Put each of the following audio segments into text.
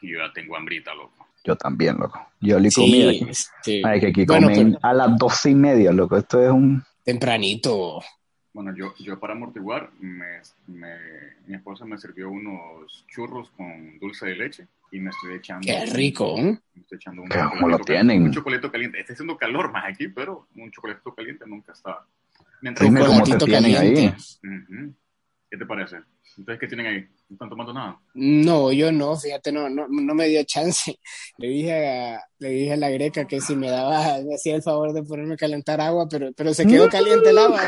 Y yo ya tengo hambrita, loco. Yo también, loco. Yo le comí. Sí, Ay, que aquí comen a las doce y media, loco. Esto es un... Tempranito. Bueno, yo, yo para amortiguar, me, mi esposa me sirvió unos churros con dulce de leche y me estoy echando. ¡Qué rico! me estoy echando un ¿Cómo lo tienen? Un chocolate caliente. Está haciendo calor más aquí, pero un chocolate caliente nunca está. Mientras Dime cómo te tienen ahí. ¿Qué te parece? Entonces, ¿qué tienen ahí? ¿No están tomando nada? No, yo no, fíjate, no, no, no me dio chance. Le dije, a, le dije a la greca que si me daba, me hacía el favor de ponerme a calentar agua, pero, pero se quedó caliente el agua.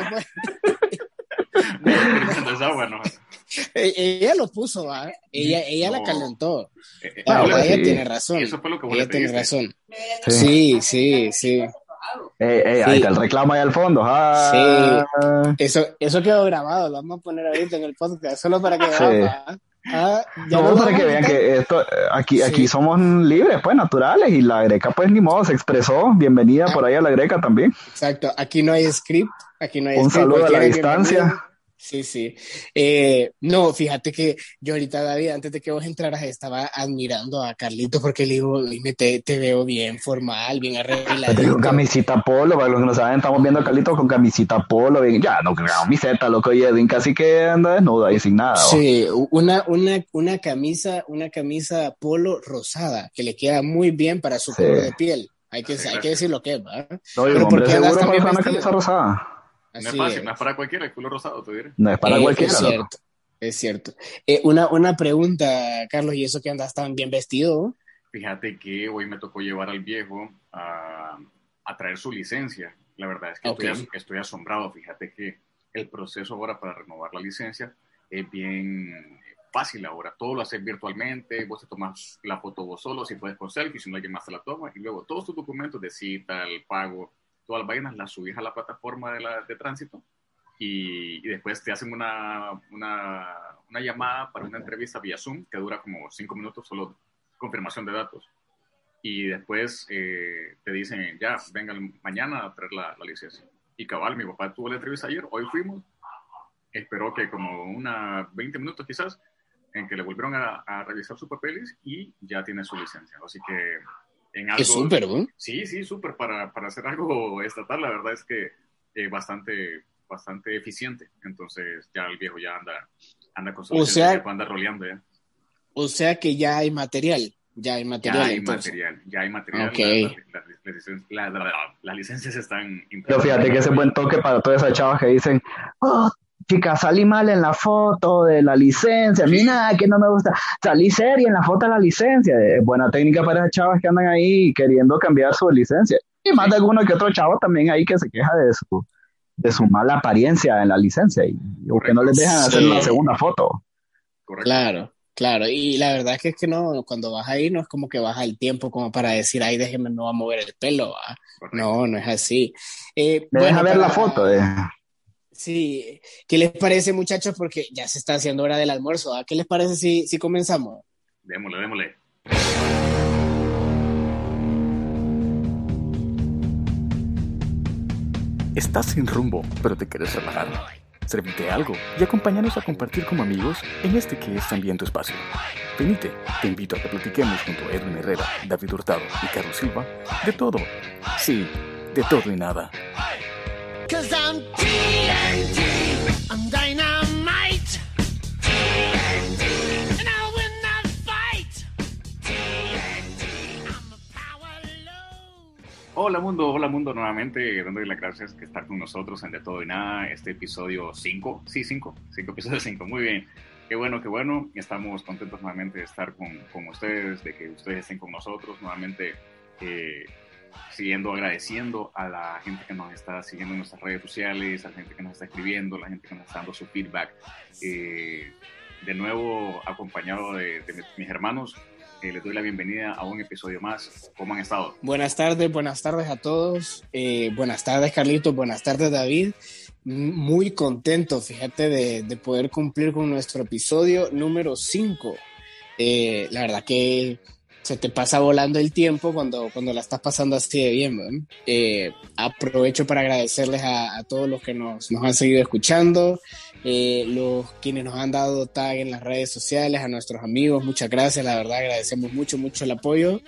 no, agua, no. E, ella lo puso, ella, ella la calentó. Eh, eh, ella tiene razón. Eso fue lo que ella tiene razón. Sí, sí, sí. Ey, Ahí está el reclamo ahí al fondo. Ah. Sí, eso, eso quedó grabado, lo vamos a poner ahorita en el podcast, solo para que vean. Ah, no, para que vean que esto, aquí, aquí somos libres, pues, naturales, y la greca, pues, ni modo, se expresó. Bienvenida por ahí a la greca también. Exacto, aquí no hay script, aquí no hay Un saludo a la distancia. Sí, sí. Eh, no, fíjate que yo ahorita, David, antes de que vos entraras, estaba admirando a Carlito porque le digo, dime, te, te veo bien formal, bien arreglado. Con camisita polo, para los que no saben, estamos viendo a Carlito con camisita polo, bien, ya, no, camiseta, loco, y Edwin casi que anda desnudo ahí sin nada. Sí, una, una, una camisa, una camisa polo rosada, que le queda muy bien para su color de piel. Hay que, hay que decir lo que es, ¿va? No, Pero ¿por qué andas también una camisa rosada? No es fácil, no es para cualquiera, el culo rosado, te diré. No es para eh, cualquiera. Es cierto, es cierto. Eh, una, una pregunta, Carlos, ¿y eso que andas tan bien vestido? Fíjate que hoy me tocó llevar al viejo a, a traer su licencia. La verdad es que estoy, estoy, asombrado. Fíjate que el proceso ahora para renovar la licencia es bien fácil ahora. Todo lo haces virtualmente, vos te tomas la foto vos solo, si puedes con selfie, si no alguien más te la toma, y luego todos tus documentos de cita, el pago, todas las vainas, las subís a la plataforma de, la, de tránsito y, después te hacen una, una, una, llamada para una entrevista vía Zoom que dura como cinco minutos, solo confirmación de datos. Y después eh, te dicen, ya, vengan mañana a traer la, la, licencia. Y cabal, mi papá tuvo la entrevista ayer, hoy fuimos, esperó que como una 20 minutos quizás, en que le volvieron a, a revisar sus papeles y ya tiene su licencia. Así que es súper, ¿no? Sí, sí, súper. Para, para, hacer algo estatal, la verdad es que eh, bastante, bastante eficiente. Entonces ya el viejo ya anda, anda con su o sea, anda roleando ya. O sea que ya hay material. Ya hay material. Ya hay material, ya hay material. Okay. Las licencias están Pero fíjate que ese buen toque para todas esas chavas que dicen, oh, chica, salí mal en la foto de la licencia, a mí nada que no me gusta, salí seria en la foto de la licencia, es buena técnica para esas chavas que andan ahí queriendo cambiar su licencia. Y más de alguno que otro chavo también ahí que se queja de su, de su mala apariencia en la licencia y, o que no les dejan hacer la segunda foto. Claro, claro, y la verdad es que es que no, cuando vas ahí no es como que baja el tiempo como para decir, ay, déjeme, no va a mover el pelo, no, no es así. Eh, Me deja ver la foto. Eh. Sí, ¿qué les parece muchachos? Porque ya se está haciendo hora del almuerzo. ¿A qué les parece si, si comenzamos? Démosle, démosle. Estás sin rumbo, pero te quieres relajar. Servite algo y acompáñanos a compartir como amigos en este que es también tu espacio. Venite, te invito a que platiquemos junto a Edwin Herrera, David Hurtado y Carlos Silva de todo. Sí, de todo y nada. Hola mundo, hola mundo. Nuevamente, dándole las gracias que estar con nosotros en De Todo y Nada, este episodio 5, sí, 5, 5 episodios 5, muy bien, qué bueno, qué bueno, estamos contentos nuevamente de estar con, con ustedes, de que ustedes estén con nosotros, nuevamente eh, siguiendo agradeciendo a la gente que nos está siguiendo en nuestras redes sociales, a la gente que nos está escribiendo, a la gente que nos está dando su feedback. Eh, de nuevo, acompañado de, mis hermanos, eh, les doy la bienvenida a un episodio más. ¿Cómo han estado? Buenas tardes, buenas tardes a todos. Eh, buenas tardes, Carlitos. Buenas tardes, David. Muy contento, fíjate, de, de poder cumplir con nuestro episodio número 5. la verdad que se te pasa volando el tiempo cuando, cuando la estás pasando así de bien. Eh, aprovecho para agradecerles a, todos los que nos, han seguido escuchando, eh, los quienes nos han dado tag en las redes sociales, a nuestros amigos, muchas gracias, la verdad agradecemos mucho, mucho el apoyo.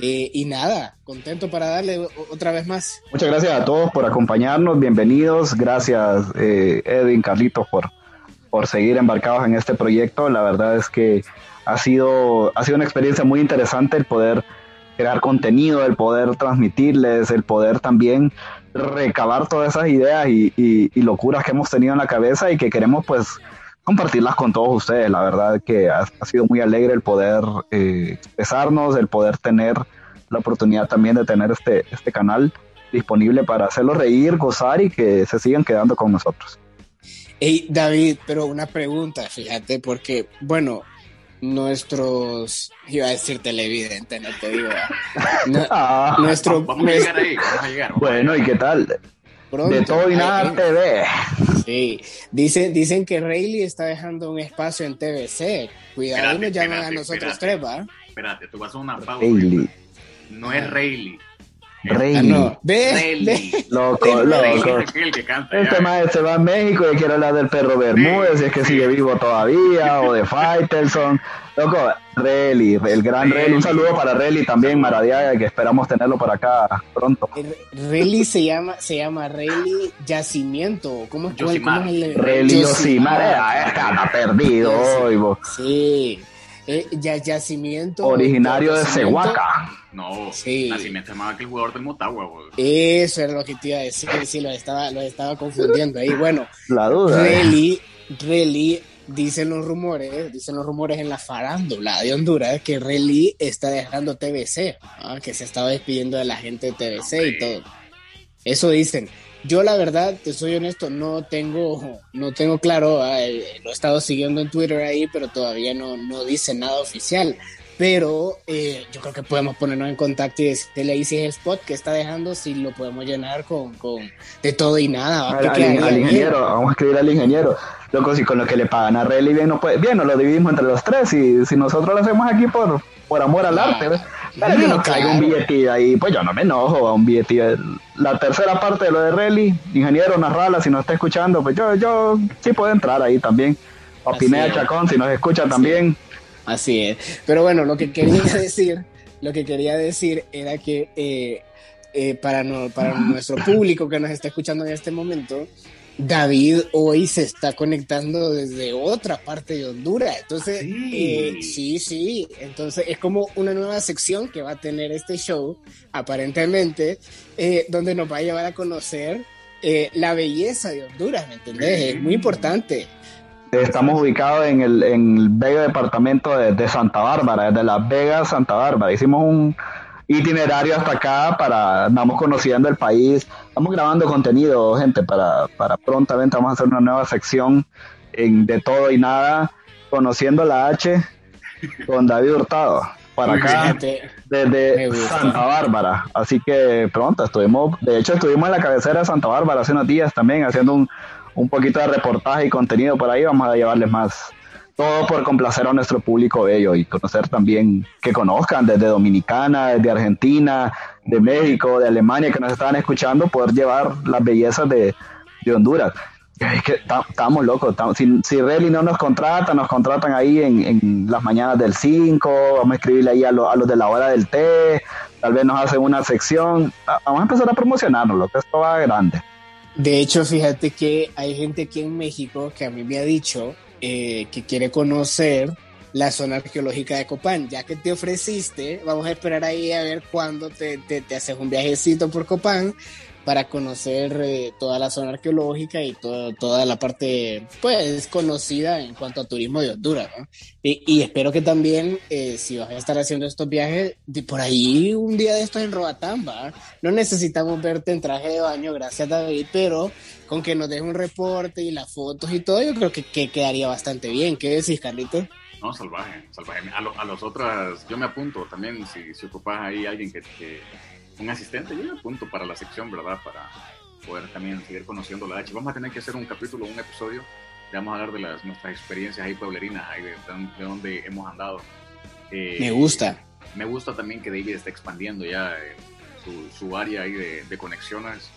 Eh, y nada, contento para darle otra vez más. Muchas gracias a todos por acompañarnos, bienvenidos, gracias eh, Edwin, Carlitos por, por seguir embarcados en este proyecto. La verdad es que ha sido, ha sido una experiencia muy interesante el poder crear contenido, el poder transmitirles, el poder también recabar todas esas ideas y, locuras que hemos tenido en la cabeza y que queremos pues compartirlas con todos ustedes. La verdad que ha, sido muy alegre el poder eh, expresarnos, el poder tener la oportunidad también de tener este, este canal disponible para hacerlos reír, gozar y que se sigan quedando con nosotros. Hey David, pero una pregunta, fíjate, porque bueno, nuestros, iba a decir televidente, no te digo. Ah. nuestro, vamos a llegar ahí, vamos a llegar. bueno, ¿y qué tal? de todo y nada TV. Sí, dicen, dicen que Rayleigh está dejando un espacio en TVC. Cuidado, nos llaman a nosotros tres, ¿va? Espérate, tú vas a una pausa. No es Rayleigh, Rey. Ah, no. Ve, Loco, loco. El tema se va a México y quiero hablar del perro Bermúdez, si es que sigue vivo todavía, o de Faitelson. Loco, Relly, el gran Relly. Un saludo para Relly también, Maradiaga, que esperamos tenerlo por acá pronto. Relly se llama, se llama Relly Yacimiento. ¿Cómo es, ¿cómo es el Relly Yosimar? Está perdido hoy, Sí. Eh, ya, yacimiento. Originario de Cehuaca. No, sí. Nacimiento es más que el jugador del Motagua. Eso era lo que te iba a decir. Sí, lo estaba, lo estaba confundiendo ahí. Bueno, la duda. Relly, Relly, dicen los rumores, dicen los rumores en la farándula de Honduras que Relly está dejando TBC, que se estaba despidiendo de la gente de TBC y todo. Eso dicen. Yo la verdad, te soy honesto, no tengo, no tengo claro, ah, eh, lo he estado siguiendo en Twitter ahí, pero todavía no, no dice nada oficial. Pero eh, yo creo que podemos ponernos en contacto y decirle ahí si es el spot que está dejando, si lo podemos llenar con, con de todo y nada. Al, ingeniero, vamos a escribir al ingeniero. Loco, si con lo que le pagan a Relly bien, no puede, bien, nos lo dividimos entre los tres y si nosotros lo hacemos aquí por, por amor al arte, pero yo no caigo un billetillo ahí, pues yo no me enojo a un billetillo. La tercera parte de lo de Relly, ingeniero Narrala, si nos está escuchando, pues yo, yo sí puedo entrar ahí también. O Pineda Chacón, si nos escucha también. Así es. Pero bueno, lo que quería decir, lo que quería decir era que eh, eh, para, no, para nuestro público que nos está escuchando en este momento, David hoy se está conectando desde otra parte de Honduras. Entonces, sí. Eh, sí, sí. Entonces es como una nueva sección que va a tener este show, aparentemente, eh, donde nos va a llevar a conocer eh, la belleza de Honduras, ¿me entendés? Es muy importante. Estamos ubicados en el, en el bello departamento de, de Santa Bárbara, de Las Vegas, Santa Bárbara. Hicimos un, itinerario hasta acá para, vamos conociendo el país, estamos grabando contenido, gente, para, para prontamente vamos a hacer una nueva sección en De Todo y Nada, conociendo la H con David Hurtado, para acá, desde Santa Bárbara, así que pronto estuvimos, de hecho estuvimos en la cabecera de Santa Bárbara hace unos días también, haciendo un, un poquito de reportaje y contenido por ahí, vamos a llevarles más todo por complacer a nuestro público bello y conocer también que conozcan desde Dominicana, desde Argentina, de México, de Alemania, que nos estaban escuchando, poder llevar las bellezas de, Honduras. Es que estamos locos. si, si no nos contrata, nos contratan ahí en, las mañanas del 5, vamos a escribirle ahí a, a, los de la hora del té, tal vez nos hacen una sección. Vamos a empezar a promocionarnos, lo que esto va grande. De hecho, fíjate que hay gente aquí en México que a mí me ha dicho eh, que quiere conocer la zona arqueológica de Copán. Ya que te ofreciste, vamos a esperar ahí a ver cuándo te, te, haces un viajecito por Copán para conocer eh, toda la zona arqueológica y toda la parte pues conocida en cuanto a turismo de Honduras. Y, espero que también, eh, si vas a estar haciendo estos viajes, de por ahí un día de estos en Roatán, No necesitamos verte en traje de baño, gracias David, pero con que nos deje un reporte y las fotos y todo, yo creo que, quedaría bastante bien. ¿Qué decís, Carlito? No, salvaje, salvaje. A, los otros, yo me apunto también, si, si ocupas ahí alguien que un asistente, yo punto para la sección, ¿verdad? Para poder también seguir conociendo la H. Vamos a tener que hacer un capítulo, un episodio, vamos a hablar de las, nuestras experiencias ahí pueblerinas, ahí de, de donde hemos andado. Eh, me gusta. Me gusta también que David está expandiendo ya eh, su, su, área ahí de, de conexiones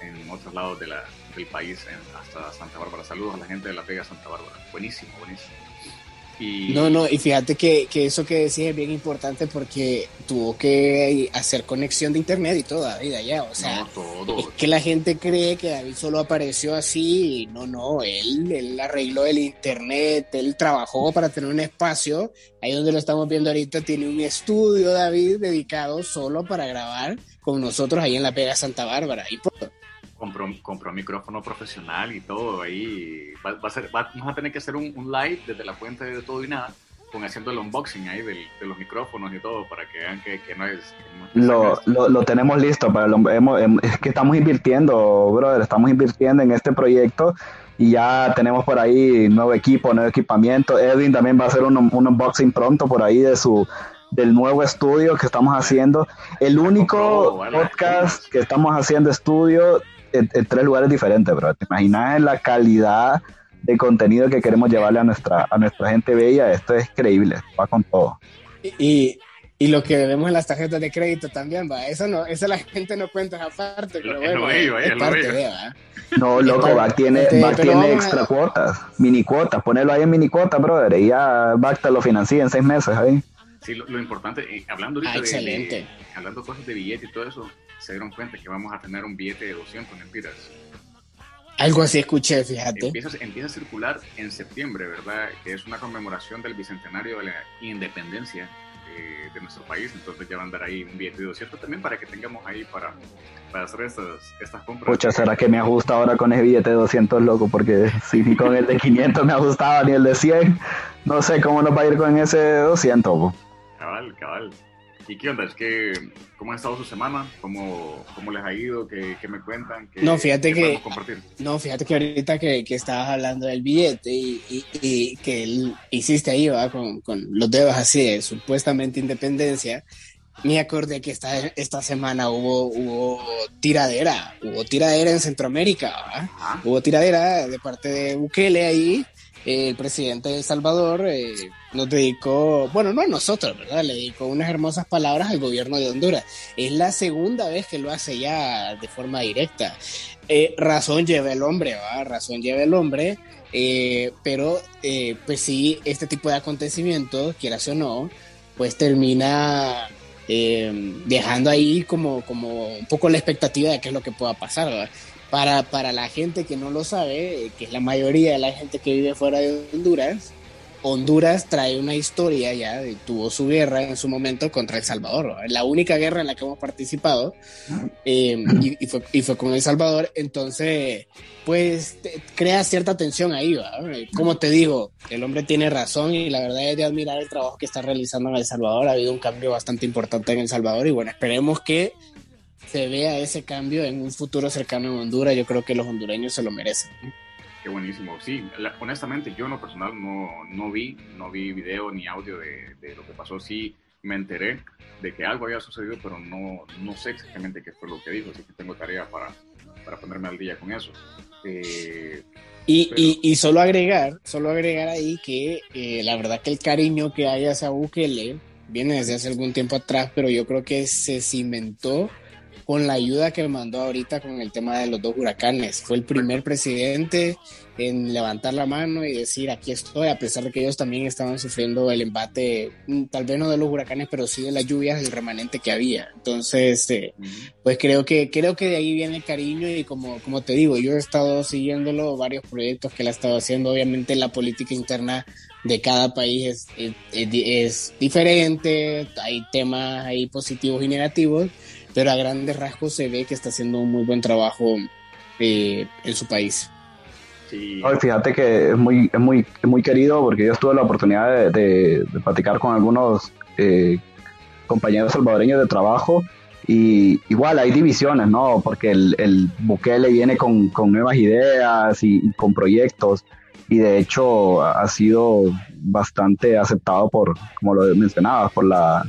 en otros lados de la, del país, hasta Santa Bárbara. Saludos a la gente de La Vega Santa Bárbara. Buenísimo, buenísimo. No, no, y fíjate que, que, eso que decís es bien importante porque tuvo que hacer conexión de internet y toda vida allá. O sea, es que la gente cree que David solo apareció así. no, no, él, él arregló el internet, él trabajó para tener un espacio. Ahí donde lo estamos viendo ahorita, tiene un estudio, David, dedicado solo para grabar con nosotros ahí en la Pega Santa Bárbara. Y compró, compró micrófono profesional y todo. Ahí va, a ser, vamos a tener que hacer un, live desde la fuente de todo y nada, con haciendo el unboxing ahí de los micrófonos y todo, para que vean que, no es. lo, lo, tenemos listo, para es que estamos invirtiendo, brother, estamos invirtiendo en este proyecto y ya tenemos por ahí nuevo equipo, nuevo equipamiento. Edwin también va a hacer un, un unboxing pronto por ahí de su del nuevo estudio que estamos haciendo. El único podcast que estamos haciendo estudio en, tres lugares diferentes, bro. ¿Te imaginas la calidad de contenido que queremos llevarle a nuestra, a nuestra gente bella? Esto es creíble, va con todo. Y, y lo que vemos en las tarjetas de crédito también, va. Eso no, eso la gente no cuenta aparte, pero bueno, es, parte de, ¿va? No, loco, va tiene, va tiene extra cuotas, mini cuotas, ponelo ahí en mini cuotas, brother, y ya va te lo financia en seis meses ahí. Sí, lo, importante, eh, hablando ahorita ah, excelente. de, hablando cosas de billete y todo eso, se dieron cuenta que vamos a tener un billete de 200 mentiras. Algo así escuché, fíjate. Empieza, empieza, a circular en septiembre, ¿verdad? Que es una conmemoración del bicentenario de la independencia eh, de nuestro país. Entonces ya va a andar ahí un billete de 200 también para que tengamos ahí para, para hacer estas, estas compras. Pucha, ¿será que me ajusta ahora con ese billete de 200, loco? Porque si ni con el de 500 me ajustaba ni el de 100, no sé cómo nos va a ir con ese de 200. Cabal, cabal. ¿Y qué onda? Es que, ¿Cómo ha estado su semana? ¿Cómo, cómo les ha ido? ¿Qué, qué me cuentan? ¿Qué, no, fíjate que, no, fíjate que ahorita que, que estabas hablando del billete y, y, que hiciste ahí, ¿va? Con, con, los dedos así de supuestamente independencia, me acordé que esta, esta semana hubo, hubo tiradera, hubo tiradera en Centroamérica, ¿va? Hubo tiradera de parte de Bukele ahí el presidente de El Salvador eh, nos dedicó, bueno, no a nosotros, ¿verdad? Le dedicó unas hermosas palabras al gobierno de Honduras. Es la segunda vez que lo hace ya de forma directa. Eh, razón lleva el hombre, ¿va? Razón lleva el hombre. Eh, pero, pues sí, este tipo de acontecimientos, quieras o no, pues termina dejando ahí como, como un poco la expectativa de qué es lo que pueda pasar, ¿verdad? Para, para la gente que no lo sabe, que es la mayoría de la gente que vive fuera de Honduras, Honduras trae una historia ya, tuvo su guerra en su momento contra El Salvador, la única guerra en la que hemos participado eh, y, fue, y, fue, con El Salvador, entonces pues crea cierta tensión ahí, como te digo, el hombre tiene razón y la verdad es de admirar el trabajo que está realizando en El Salvador, ha habido un cambio bastante importante en El Salvador y bueno, esperemos que se vea ese cambio en un futuro cercano en Honduras, yo creo que los hondureños se lo merecen. Qué buenísimo. Sí, honestamente yo en lo personal no, no vi, no vi video ni audio de, de, lo que pasó. Sí me enteré de que algo había sucedido, pero no, no sé exactamente qué fue lo que dijo, así que tengo tarea para, para ponerme al día con eso. Eh, y, y, y, solo agregar, solo agregar ahí que eh, la verdad que el cariño que hay hacia Bukele viene desde hace algún tiempo atrás, pero yo creo que se cimentó con la ayuda que mandó ahorita con el tema de los dos huracanes. Fue el primer presidente en levantar la mano y decir aquí estoy, a pesar de que ellos también estaban sufriendo el embate, mm, tal vez no de los huracanes, pero sí de las lluvias, del remanente que había. Entonces, eh, pues creo que, creo que de ahí viene el cariño y como, como te digo, yo he estado siguiéndolo, varios proyectos que él ha estado haciendo, obviamente la política interna de cada país es, es diferente, hay temas ahí positivos y negativos, pero a grandes rasgos se ve que está haciendo un muy buen trabajo eh, en su país. Sí. fíjate que es muy, es muy, muy querido porque yo tuve la oportunidad de, platicar con algunos eh, compañeros salvadoreños de trabajo y igual hay divisiones, ¿no? Porque el, el Bukele viene con, con nuevas ideas y, y, con proyectos y de hecho ha sido bastante aceptado por, como lo mencionabas, por la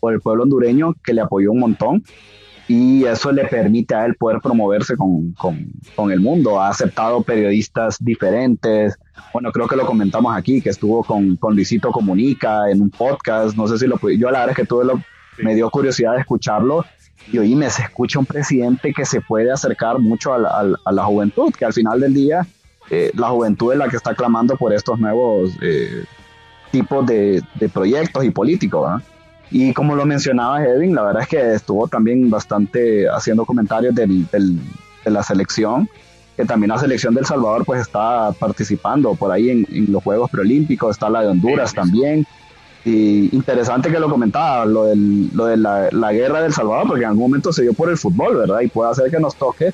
por el pueblo hondureño que le apoyó un montón y eso le permite a él poder promoverse con, con, con, el mundo. Ha aceptado periodistas diferentes. Bueno, creo que lo comentamos aquí, que estuvo con, con Luisito Comunica en un podcast. No sé si lo Yo la verdad es que tuve la, me dio curiosidad de escucharlo y oíme, se escucha un presidente que se puede acercar mucho a la, juventud, que al final del día eh, la juventud es la que está clamando por estos nuevos eh, tipos de, proyectos y políticos. Y como lo mencionaba Edwin, la verdad es que estuvo también bastante haciendo comentarios del, de la selección, que también la selección del Salvador pues está participando por ahí en, los Juegos Preolímpicos, está la de Honduras también. Y interesante que lo comentaba, lo, del, lo de la, la, guerra del Salvador, porque en algún momento se dio por el fútbol, ¿verdad? Y puede hacer que nos toque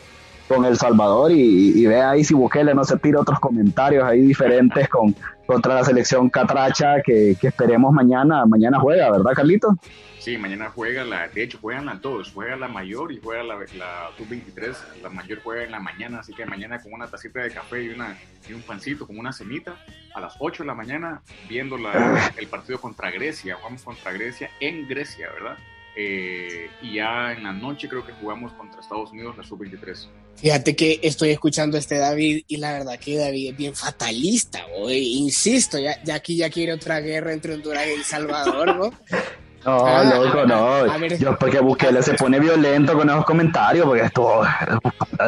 con El Salvador y, y vea ahí si Bukele no se tira otros comentarios ahí diferentes con, contra la selección catracha que, esperemos mañana, mañana juega, ¿verdad, Carlito? Sí, mañana juega la, de hecho juegan las dos, juega la mayor y juega la, la sub-23, la mayor juega en la mañana, así que mañana con una tacita de café y, una, y un pancito, con una cenita, a las 8 de la mañana, viendo la, el partido contra Grecia, jugamos contra Grecia en Grecia, ¿verdad? Eh, y ya en la noche creo que jugamos contra Estados Unidos la sub-23. Fíjate que estoy escuchando a este David y la verdad que David es bien fatalista, insisto, ya, ya aquí ya quiere otra guerra entre Honduras y El Salvador, ¿no? No, ah, loco, no. Yo porque Bukele se pone violento con esos comentarios, porque esto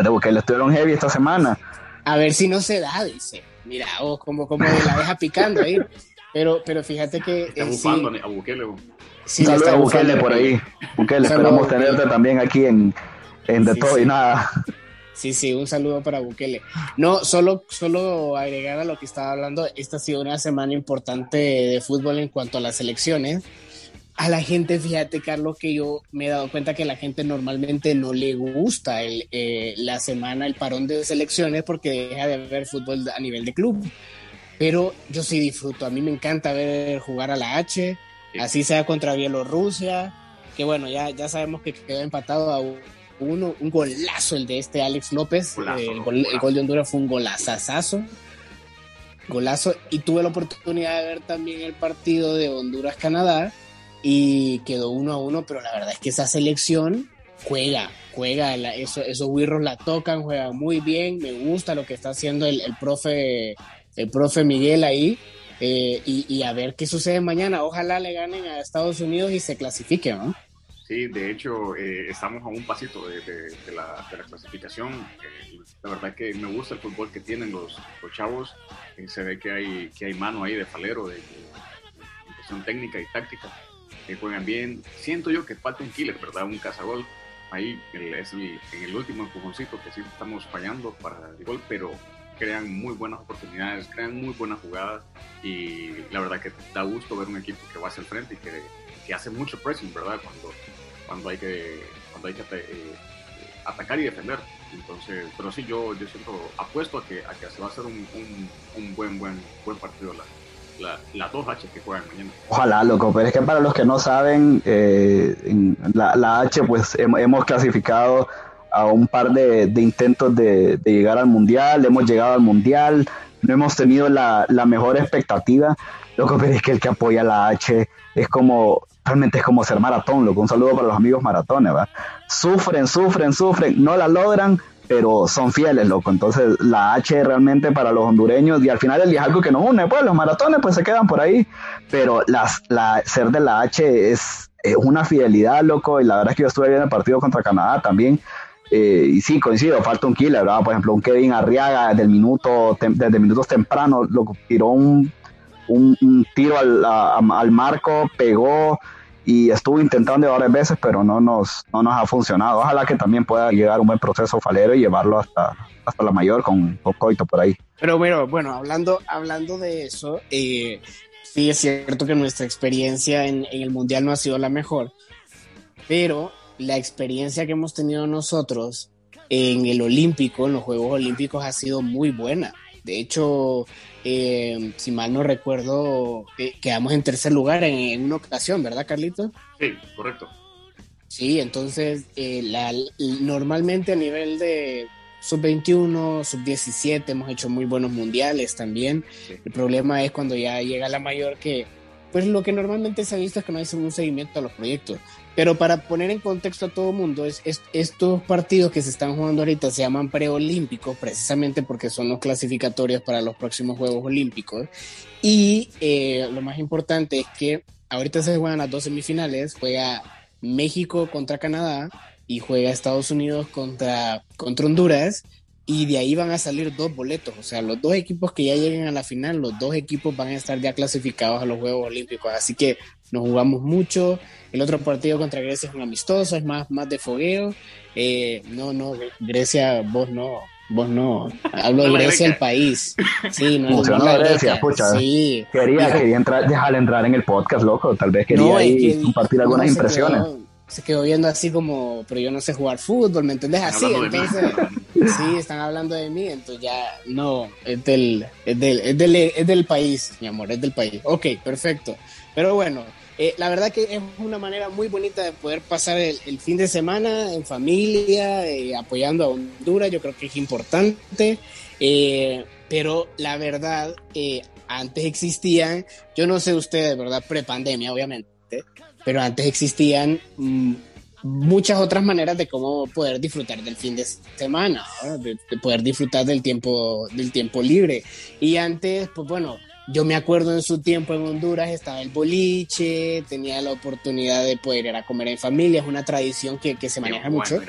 de Bukele estuvieron heavy esta semana. A ver si no se da, dice. Mira, o como, como la deja picando ahí. Pero, pero fíjate que. Está eh, a Bukele. Sí, Saludos a Bukele por ahí. Bukele, esperamos tenerte también aquí en, en De Todo y Nada. Sí, sí, un saludo para Bukele. No, solo, solo agregar a lo que estaba hablando, esta ha sido una semana importante de fútbol en cuanto a las elecciones a la gente, fíjate, Carlos, que yo me he dado cuenta que a la gente normalmente no le gusta el, eh, la semana, el parón de selecciones, porque deja de ver fútbol a nivel de club. Pero yo sí disfruto, a mí me encanta ver jugar a la H, así sea contra Bielorrusia, que bueno, ya, ya sabemos que quedó empatado a uno, un golazo el de este Alex López, el, gol, el, gol, de Honduras fue un golazazazo, golazo, y tuve la oportunidad de ver también el partido de Honduras-Canadá, y quedó uno a uno, pero la verdad es que esa selección juega, juega, eso, esos wirros la tocan, juega muy bien, me gusta lo que está haciendo el, el profe, el profe Miguel ahí, eh, y, a ver qué sucede mañana, ojalá le ganen a Estados Unidos y se clasifiquen, ¿no? Sí, de hecho, eh, estamos a un pasito de, la, clasificación. Eh, la verdad es que me gusta el fútbol que tienen los, los chavos. se ve que hay, que hay mano ahí de falero, de, de, cuestión técnica y táctica que juegan bien. Siento yo que falta un killer, ¿verdad? Un cazagol. Ahí es el, en el último empujoncito que sí estamos fallando para el gol, pero crean muy buenas oportunidades, crean muy buenas jugadas y la verdad que da gusto ver un equipo que va hacia el frente y que, que hace mucho pressing, ¿verdad? Cuando, cuando hay que, cuando hay que eh, atacar y defender. Entonces, pero sí, yo, yo siento, apuesto a que, a que se va a hacer un, un, buen, buen, buen partido la, las dos H que juegan mañana. Ojalá, loco, pero es que para los que no saben, eh, la, H, pues hemos clasificado a un par de, intentos de, llegar al mundial, hemos llegado al mundial, no hemos tenido la, mejor expectativa. Loco, pero es que el que apoya la H es como, realmente es como ser maratón, loco. Un saludo para los amigos maratones, ¿va? Sufren, sufren, sufren, no la logran, pero son fieles, loco. Entonces, la H realmente para los hondureños, y al final el día es algo que nos une, pues los maratones pues se quedan por ahí, pero las, la, ser de la H es, una fidelidad, loco, y la verdad es que yo estuve viendo el partido contra Canadá también. Eh, y sí, coincido, falta un killer, ¿verdad? Por ejemplo, un Kevin Arriaga desde, el minuto, desde minutos tempranos, lo tiró un, un, tiro al, al marco, pegó, y estuvo intentando varias veces, pero no nos, no nos ha funcionado. Ojalá que también pueda llegar un buen proceso falero y llevarlo hasta, hasta la mayor con, Coito por ahí. Pero bueno, bueno hablando, hablando de eso, eh, sí es cierto que nuestra experiencia en, en el Mundial no ha sido la mejor, pero la experiencia que hemos tenido nosotros en el Olímpico, en los Juegos Olímpicos, ha sido muy buena. De hecho, eh, si mal no recuerdo, eh, quedamos en tercer lugar en, una ocasión, ¿verdad, Carlito? Sí, correcto. Sí, entonces eh, normalmente a nivel de sub-21, sub-17 hemos hecho muy buenos mundiales también. El problema es cuando ya llega la mayor que, pues lo que normalmente se ha visto es que no hay un seguimiento a los proyectos. Pero para poner en contexto a todo el mundo, es, estos partidos que se están jugando ahorita se llaman preolímpicos precisamente porque son los clasificatorios para los próximos Juegos Olímpicos. Y eh, lo más importante es que ahorita se juegan las dos semifinales, juega México contra Canadá y juega Estados Unidos contra, contra Honduras y de ahí van a salir dos boletos. O sea, los dos equipos que ya lleguen a la final, los dos equipos van a estar ya clasificados a los Juegos Olímpicos. Así que nos jugamos mucho. El otro partido contra Grecia es un amistoso, es más, más de fogueo. Eh, no, no, Grecia, vos no, vos no. Hablo de Grecia, el país. Sí, no, no, no Grecia, pucha. Sí. Quería, quería entrar, dejarle entrar en el podcast, loco. Tal vez quería compartir algunas impresiones se quedó viendo así como, pero yo no sé jugar fútbol, ¿me entendés? Así, entonces, sí, están hablando de mí, entonces ya, no, es del, es del, es del, es del país, mi amor, es del país. Ok, perfecto. Pero bueno, eh, la verdad que es una manera muy bonita de poder pasar el, fin de semana en familia, eh, apoyando a Honduras, yo creo que es importante, eh, pero la verdad, antes existían, yo no sé ustedes, ¿verdad? Prepandemia, obviamente pero antes existían mm, muchas otras maneras de cómo poder disfrutar del fin de semana, de, poder disfrutar del tiempo, del tiempo libre. Y antes, pues bueno, yo me acuerdo en su tiempo en Honduras estaba el boliche, tenía la oportunidad de poder ir a comer en familia, es una tradición que, que se maneja mucho.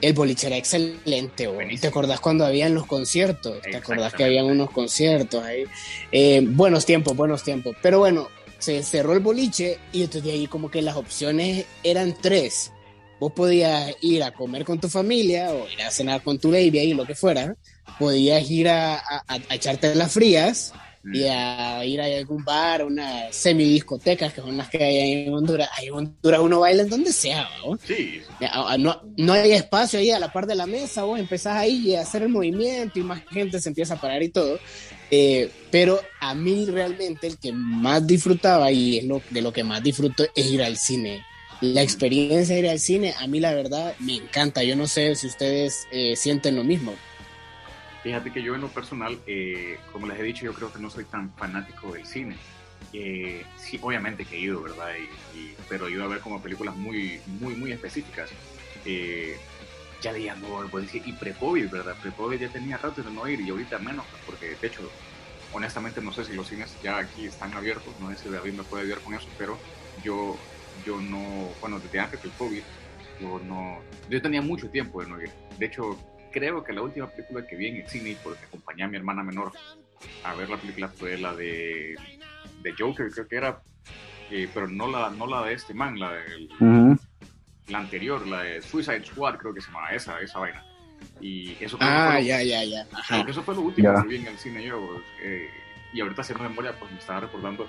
El boliche era excelente, güey. ¿Te acordás cuando habían los conciertos? ¿Te acordás que habían unos conciertos ahí? Eh, buenos tiempos, buenos tiempos. Pero bueno, se cerró el boliche y entonces ahí como que las opciones eran tres. Vos podías ir a comer con tu familia o ir a cenar con tu baby ahí, lo que fuera. Podías ir a, a, echarte las frías y mm. a ir a algún bar, unas semidiscotecas que son las que hay en Honduras. Ahí en Honduras uno baila en donde sea, Sí. No, no hay espacio ahí a la par de la mesa, vos empezás ahí a hacer el movimiento y más gente se empieza a parar y todo. Eh, pero a mí realmente el que más disfrutaba y es lo, de lo que más disfruto es ir al cine. La experiencia de ir al cine, a mí la verdad me encanta. Yo no sé si ustedes eh, sienten lo mismo. Fíjate que yo en lo personal, eh, como les he dicho, yo creo que no soy tan fanático del cine. sí, obviamente que he ido, ¿verdad? Y, pero he ido a ver como películas muy, muy, muy específicas ya leía no, y pre-COVID, ¿verdad? Pre-COVID ya tenía rato de no ir y ahorita menos, porque de hecho, honestamente no sé si los cines ya aquí están abiertos, no sé si David me puede ayudar con eso, pero yo, yo no, bueno, desde antes del COVID, yo no, yo tenía mucho tiempo de no ir. De hecho, creo que la última película que vi en el cine, porque acompañé a mi hermana menor a ver la película, fue la de, de Joker, creo que era, eh, pero no la, no la de este man, la del la anterior, la de Suicide Squad, creo que se llamaba esa, esa vaina. Y eso fue, ah, ya, ya, ya. eso fue lo último que vi en el cine yo. Eh, y ahorita haciendo memoria, pues me estaba recordando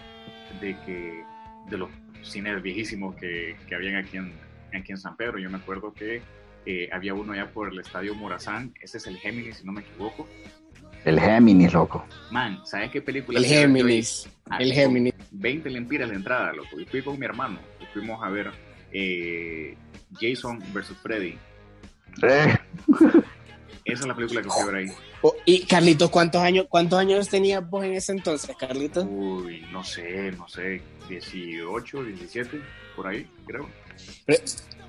de que de los cines viejísimos que, que habían aquí en, aquí en San Pedro. Yo me acuerdo que eh, había uno allá por el estadio Morazán, ese es el Géminis, si no me equivoco. El Géminis, loco. Man, ¿sabes qué película? El Géminis. el Géminis. 20 lempiras la entrada, loco. Y fui con mi hermano. Y fuimos a ver eh, Jason versus Freddy. Eh. Esa es la película que fui a ver ahí. Oh, y Carlitos, ¿cuántos años, ¿cuántos años tenías vos en ese entonces, Carlitos? Uy, no sé, no sé, 18, 17, por ahí, creo.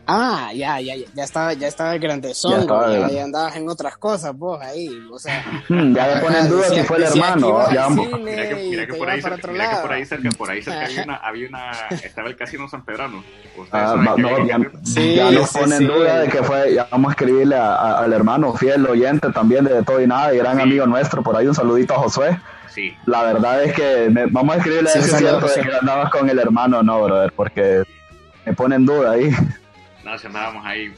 Ah, ya, ya, ya estaba, ya estaba grande ya, ya, andabas en otras cosas vos ahí, o sea. Hmm, ya me ponen duda si fue el hermano. Ya mira que, mira que por ahí, cerca, mira que por ahí cerca, por ahí cerca había una, había una, estaba el casino San Pedrano. Ah, no, ya, sí, ya nos ponen duda de que fue, ya vamos a escribirle a, al hermano fiel oyente también de todo y nada, y gran amigo nuestro, por ahí un saludito a Josué. Sí. La verdad es que vamos a escribirle a ese cierto de que andabas con el hermano, no, brother, porque me ponen duda ahí. No, si andábamos ahí,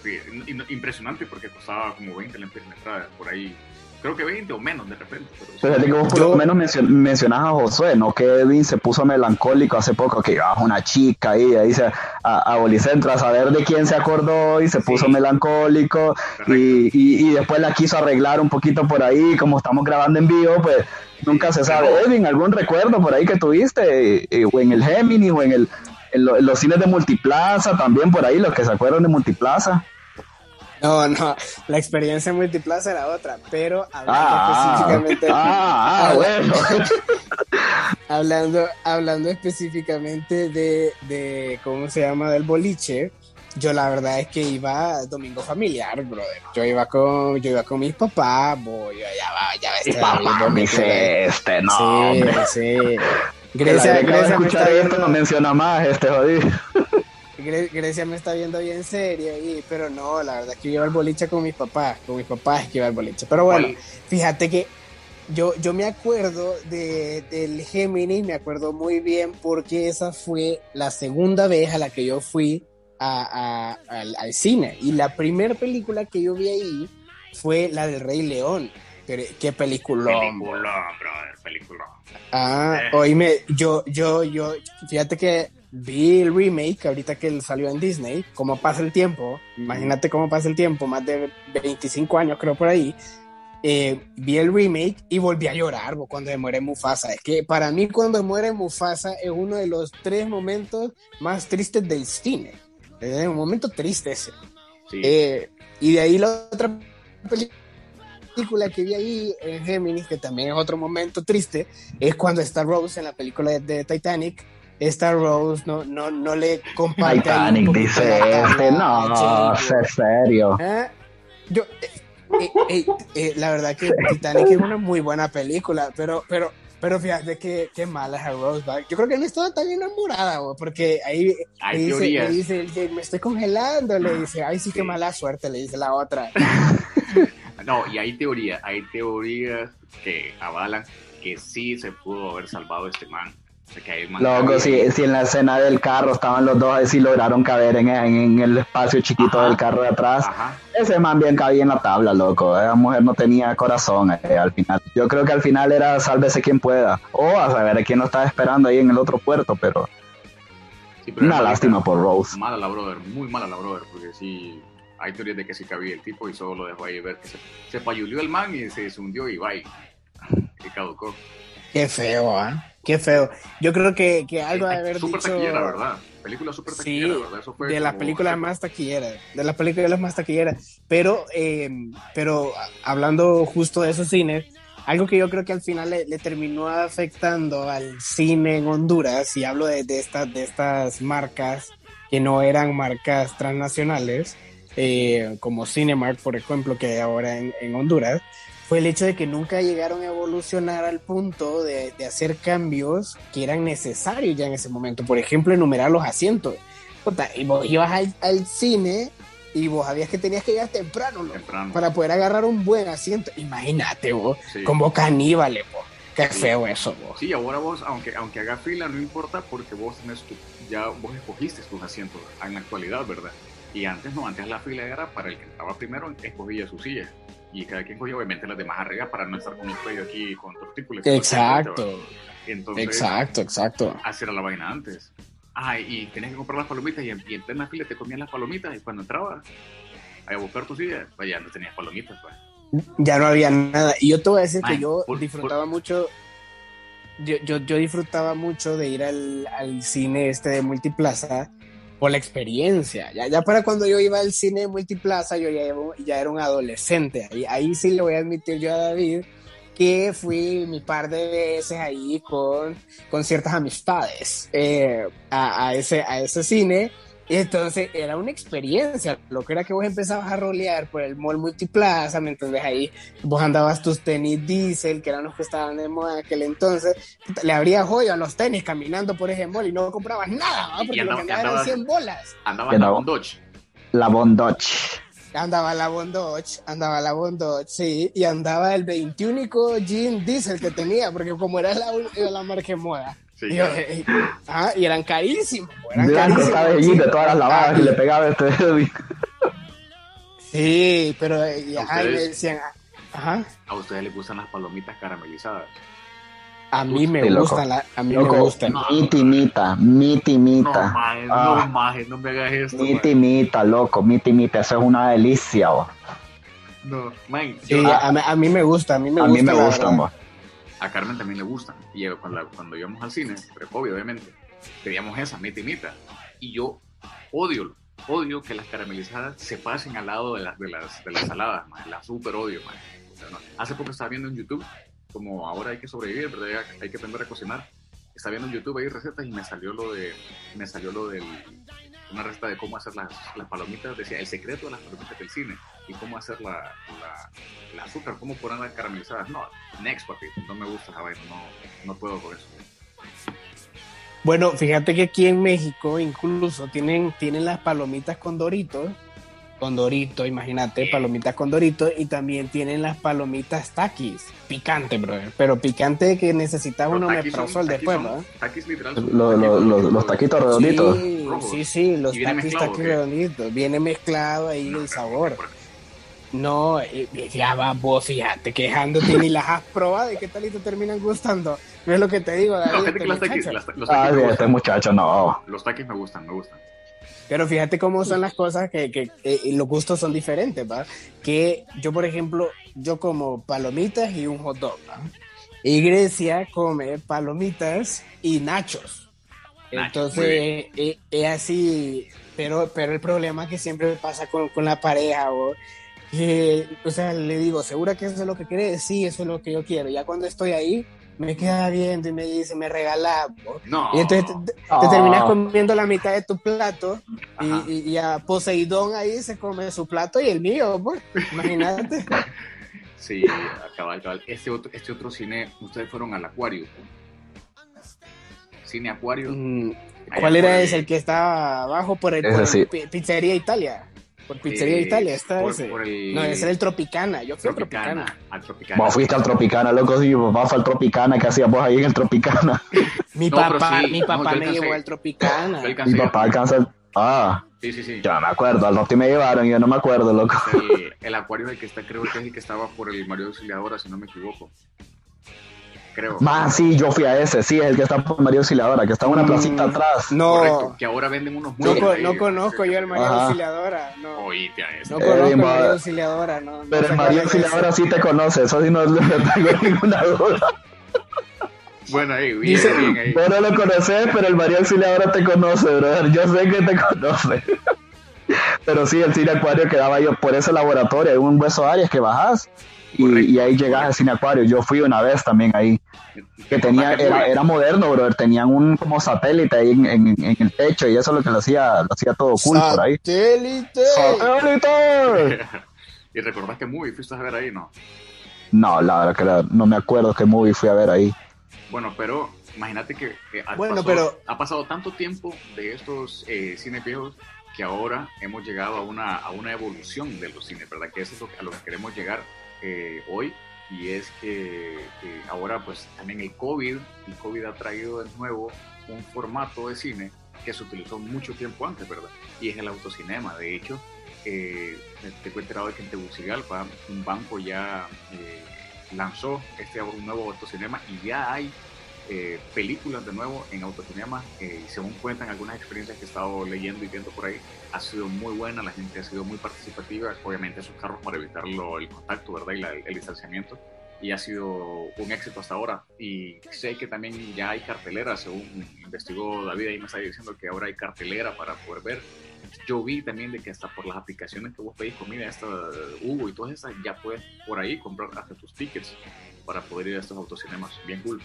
impresionante porque costaba como 20 la entrada, por ahí. Creo que 20 o menos de repente. Pero, que vos por lo menos mencionabas a Josué, ¿no? Que Edwin se puso melancólico hace poco, que llevaba una chica ahí, ahí se, a, a Bolicentro a saber de quién se acordó y se puso melancólico y, y, después la quiso arreglar un poquito por ahí, como estamos grabando en vivo, pues nunca se sabe. Edwin, ¿algún recuerdo por ahí que tuviste? Eh, o en el Gemini o en el en, los cines de Multiplaza también por ahí, los que se acuerdan de Multiplaza. No, no, la experiencia en Multiplaza era otra, pero hablando ah, específicamente. Ah, ah bueno. hablando, hablando específicamente de, de, ¿cómo se llama? Del boliche. Yo la verdad es que iba domingo familiar, brother. Yo iba con, yo iba con mis papás, voy, ya va, ya va. Este, papá, este, no. Sí, sí. Grecia, Grecia escuchar esto no menciona más este jodido. Grecia me está viendo bien serio, y, pero no, la verdad es que iba al boliche con mis papás, con mis papás que iba al boliche. Pero bueno, fíjate que yo, yo me acuerdo de, del Géminis, me acuerdo muy bien porque esa fue la segunda vez a la que yo fui a, al, cine. Y la primera película que yo vi ahí fue la del Rey León. qué película. Película, brother, película. Ah, eh. oíme, yo, yo, yo, fíjate que vi el remake ahorita que salió en Disney, cómo pasa el tiempo, imagínate cómo pasa el tiempo, más de 25 años creo por ahí, eh, vi el remake y volví a llorar cuando se muere Mufasa. Es que para mí cuando muere Mufasa es uno de los tres momentos más tristes del cine. Es un momento triste ese. Eh, y de ahí la otra película que vi ahí en Géminis, que también es otro momento triste, es cuando está Rose en la película de, Titanic. Esta Rose no, no, no le comparte. Titanic dice este, no, es serio. ¿Eh? Yo, eh, eh, la verdad que Titanic es una muy buena película, pero, pero, pero fíjate que, qué mala es a Rosebud. Yo creo que no estaba tan enamorada, porque ahí le dice, me estoy congelando, le dice, ay sí, qué mala suerte, le dice la otra. no, y hay teorías, hay teorías que avalan que sí se pudo haber salvado este man Loco, si, si, en la escena del carro estaban los dos, si lograron caber en, en, el espacio chiquito del carro de atrás, ese man bien cabía en la tabla, loco. Esa mujer no tenía corazón eh, al final. Yo creo que al final era sálvese quien pueda. O a saber quién lo estaba esperando ahí en el otro puerto, pero. una lástima por Rose. Mala la brother, muy mala la brother, porque sí. Hay teorías de que sí cabía el tipo y solo lo dejó ahí ver que se, se payulió el man y se, hundió y bye. Y caducó. Qué feo, ¿ah? Qué feo. Yo creo que, que algo de haber super taquillera, ¿verdad? Película súper taquillera, ¿verdad? Eso fue de las películas más taquilleras, de las películas más taquilleras. Pero, eh, pero hablando justo de esos cines, algo que yo creo que al final le, terminó afectando al cine en Honduras, y hablo de, de, estas, de estas marcas que no eran marcas transnacionales, eh, como Cinemark, por ejemplo, que hay ahora en, en Honduras, fue el hecho de que nunca llegaron a evolucionar al punto de, hacer cambios que eran necesarios ya en ese momento. Por ejemplo, enumerar los asientos. y vos ibas al, cine y vos sabías que tenías que llegar temprano, para poder agarrar un buen asiento. Imagínate vos, como caníbales, vos. Qué feo eso, vos. Sí, ahora vos, aunque, aunque haga fila, no importa porque vos tenés ya vos escogiste tus asientos en la actualidad, ¿verdad? Y antes no, antes la fila era para el que estaba primero, escogía su silla y cada quien cogía obviamente las demás arriba para no estar con un cuello aquí con tortícolis. Exacto. Entonces, exacto, exacto. Hacer la vaina antes. Ah, y tenías que comprar las palomitas y en, y en plena fila te comían las palomitas y cuando entrabas a buscar tu silla, pues ya no tenías palomitas. Pues. Ya no había nada. Y yo te voy a decir que yo disfrutaba mucho yo, yo, yo, disfrutaba mucho de ir al, al, cine este de Multiplaza por la experiencia. Ya, ya para cuando yo iba al cine multiplaza, yo ya, ya era un adolescente. Ahí, ahí sí le voy a admitir yo a David que fui mi par de veces ahí con, con ciertas amistades eh, a, a, ese, a ese cine entonces era una experiencia, lo que era que vos empezabas a rolear por el mall multiplaza, entonces ahí vos andabas tus tenis diesel, que eran los que estaban de moda en aquel entonces, le abrías joyo a los tenis caminando por ese mall y no comprabas nada, porque andaba, lo que andaba eran 100 bolas. Andaba la Bondoch. La Bondoch. Andaba la Bondoch, andaba la Bondoch, sí, y andaba el 21 jean diesel que tenía, porque como era la, la marca moda. Y, eh, ah, y eran carísimos. Eran carísimos. de todas las lavadas que le pegaba este Sí, pero eh, ajá, decían, ajá. A ustedes les gustan las palomitas caramelizadas. A mí me gustan, la, a mí me gustan. mi timita, mi timita. No, maje, no, ah. maje, no me hagas esto. Mi timita, loco, mi timita, eso es una delicia, oh. No, man, sí, a, a, mí me gusta, a mí me gusta. A mí me gustan, a Carmen también le gustan. Y cuando, cuando íbamos al cine, obvio, obviamente, pedíamos esa, mita y mita. Y yo odio, odio que las caramelizadas se pasen al lado de las, de las, de las saladas, man. La super odio, man. Hace poco estaba viendo en YouTube, como ahora hay que sobrevivir, ¿verdad? hay que aprender a cocinar. Estaba viendo en YouTube ahí recetas y me salió lo de, me salió lo del, una receta de cómo hacer las, las palomitas, decía el secreto de las palomitas del cine y cómo hacer la, la, azúcar, cómo ponerlas caramelizadas. No, next, papi, no me gusta esa vaina, no, no puedo con eso. Bueno, fíjate que aquí en México incluso tienen, tienen las palomitas con Doritos, con Dorito, imagínate, palomitas con Dorito, y también tienen las palomitas taquis, picante, brother, pero picante que necesitas uno me el después, ¿no? Taquis literal. los, taquitos redonditos. Sí, sí, sí, los taquis, taquis redonditos. Viene mezclado ahí el sabor. No, ya va vos, fíjate, quejándote ni las has probado y qué tal y te terminan gustando. No es lo que te digo, David. No, los taquis, los ah, este muchacho, no. Los taquis me gustan, me gustan. Pero fíjate cómo son las cosas que, que, los gustos son diferentes, ¿va? Que yo, por ejemplo, yo como palomitas y un hot dog, ¿va? Y Grecia come palomitas y nachos. Entonces, es, así, pero, pero el problema que siempre pasa con, con la pareja, ¿va? o sea, le digo, ¿segura que eso es lo que quiere? Sí, eso es lo que yo quiero. Ya cuando estoy ahí, me queda viendo y me dice, me regala. No. Y entonces te, terminas comiendo la mitad de tu plato y, y, a Poseidón ahí se come su plato y el mío, pues. Imagínate. sí, acaba cabal. Este otro, este otro cine, ustedes fueron al Acuario. Cine Acuario. Mm, ¿Cuál era ese? El que estaba abajo por el, Pizzería Italia. Por Pizzería Italia, está ese. No, ese era el Tropicana. Yo fui Tropicana, al Tropicana. Vos fuiste al Tropicana, loco, sí, vos fue al Tropicana, ¿qué hacías vos ahí en el Tropicana? mi papá, mi papá me llevó al Tropicana. Mi papá alcanzó Ah. Sí, sí, sí. Yo no me acuerdo, al norte me llevaron y yo no me acuerdo, loco. El, el acuario el que está, creo que es el que estaba por el Mario Auxiliadora, si no me equivoco creo. Más, sí, yo fui a ese, sí, es el que está por María Auxiliadora, que está en una mm, placita atrás. No, Correcto, que ahora venden unos No, no conozco yo el María Auxiliadora, no. Oíste a eso. No conozco el María Auxiliadora, no. Pero el María Auxiliadora sí te conoce, eso sí no, tengo ninguna duda. Bueno, ahí, bien, bien ahí. Vos no lo conoces, pero el María Auxiliadora te conoce, brother. Yo sé que te conoce. pero sí, el cine acuario quedaba yo por ese laboratorio, hay un hueso Arias que bajas y, ahí llegas al cine acuario. Yo fui una vez también ahí, que tenía, era, era moderno, brother, tenían un como satélite ahí en, en, el techo y eso es lo que lo hacía, lo hacía todo cool por ahí. ¡Satélite! ¡Satélite! ¿Y recordás qué movie fuiste a ver ahí, no? No, la verdad que no me acuerdo qué movie fui a ver ahí. Bueno, pero imagínate que ha, bueno, pasado, pero... ha pasado tanto tiempo de estos eh, cines viejos que ahora hemos llegado a una, a una evolución de los cines, ¿verdad? Que eso es lo, a lo que queremos llegar hoy y es que ahora pues también el COVID, el COVID ha traído de nuevo un formato de cine que se utilizó mucho tiempo antes, ¿verdad? Y es el autocinema. De hecho, eh, te he enterado de que en Tegucigalpa un banco ya eh, lanzó este un nuevo autocinema y ya hay eh, películas de nuevo en autocinema eh, y según cuentan algunas experiencias que he estado leyendo y viendo por ahí, ha sido muy buena, la gente ha sido muy participativa, obviamente esos carros para evitar el contacto, ¿verdad? Y el distanciamiento y ha sido un éxito hasta ahora. Y sé que también ya hay cartelera, según investigó David, ahí me está diciendo que ahora hay cartelera para poder ver. Yo vi también de que hasta por las aplicaciones que vos pedís comida, esta Hugo y todas esas, ya puedes por ahí comprar hasta tus tickets para poder ir a estos autocinemas. Bien cool.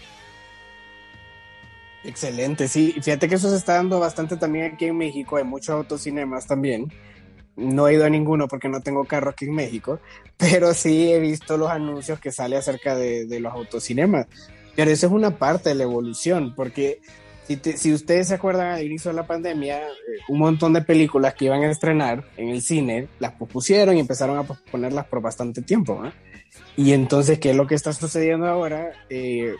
Excelente, sí. Fíjate que eso se está dando bastante también aquí en México. Hay muchos autocinemas también. No he ido a ninguno porque no tengo carro aquí en México, pero sí he visto los anuncios que sale acerca de, los autocinemas. Pero eso es una parte de la evolución, porque si, si ustedes se acuerdan al inicio de la pandemia, eh, un montón de películas que iban a estrenar en el cine las pospusieron y empezaron a posponerlas por bastante tiempo. Y entonces, ¿qué es lo que está sucediendo ahora? Eh,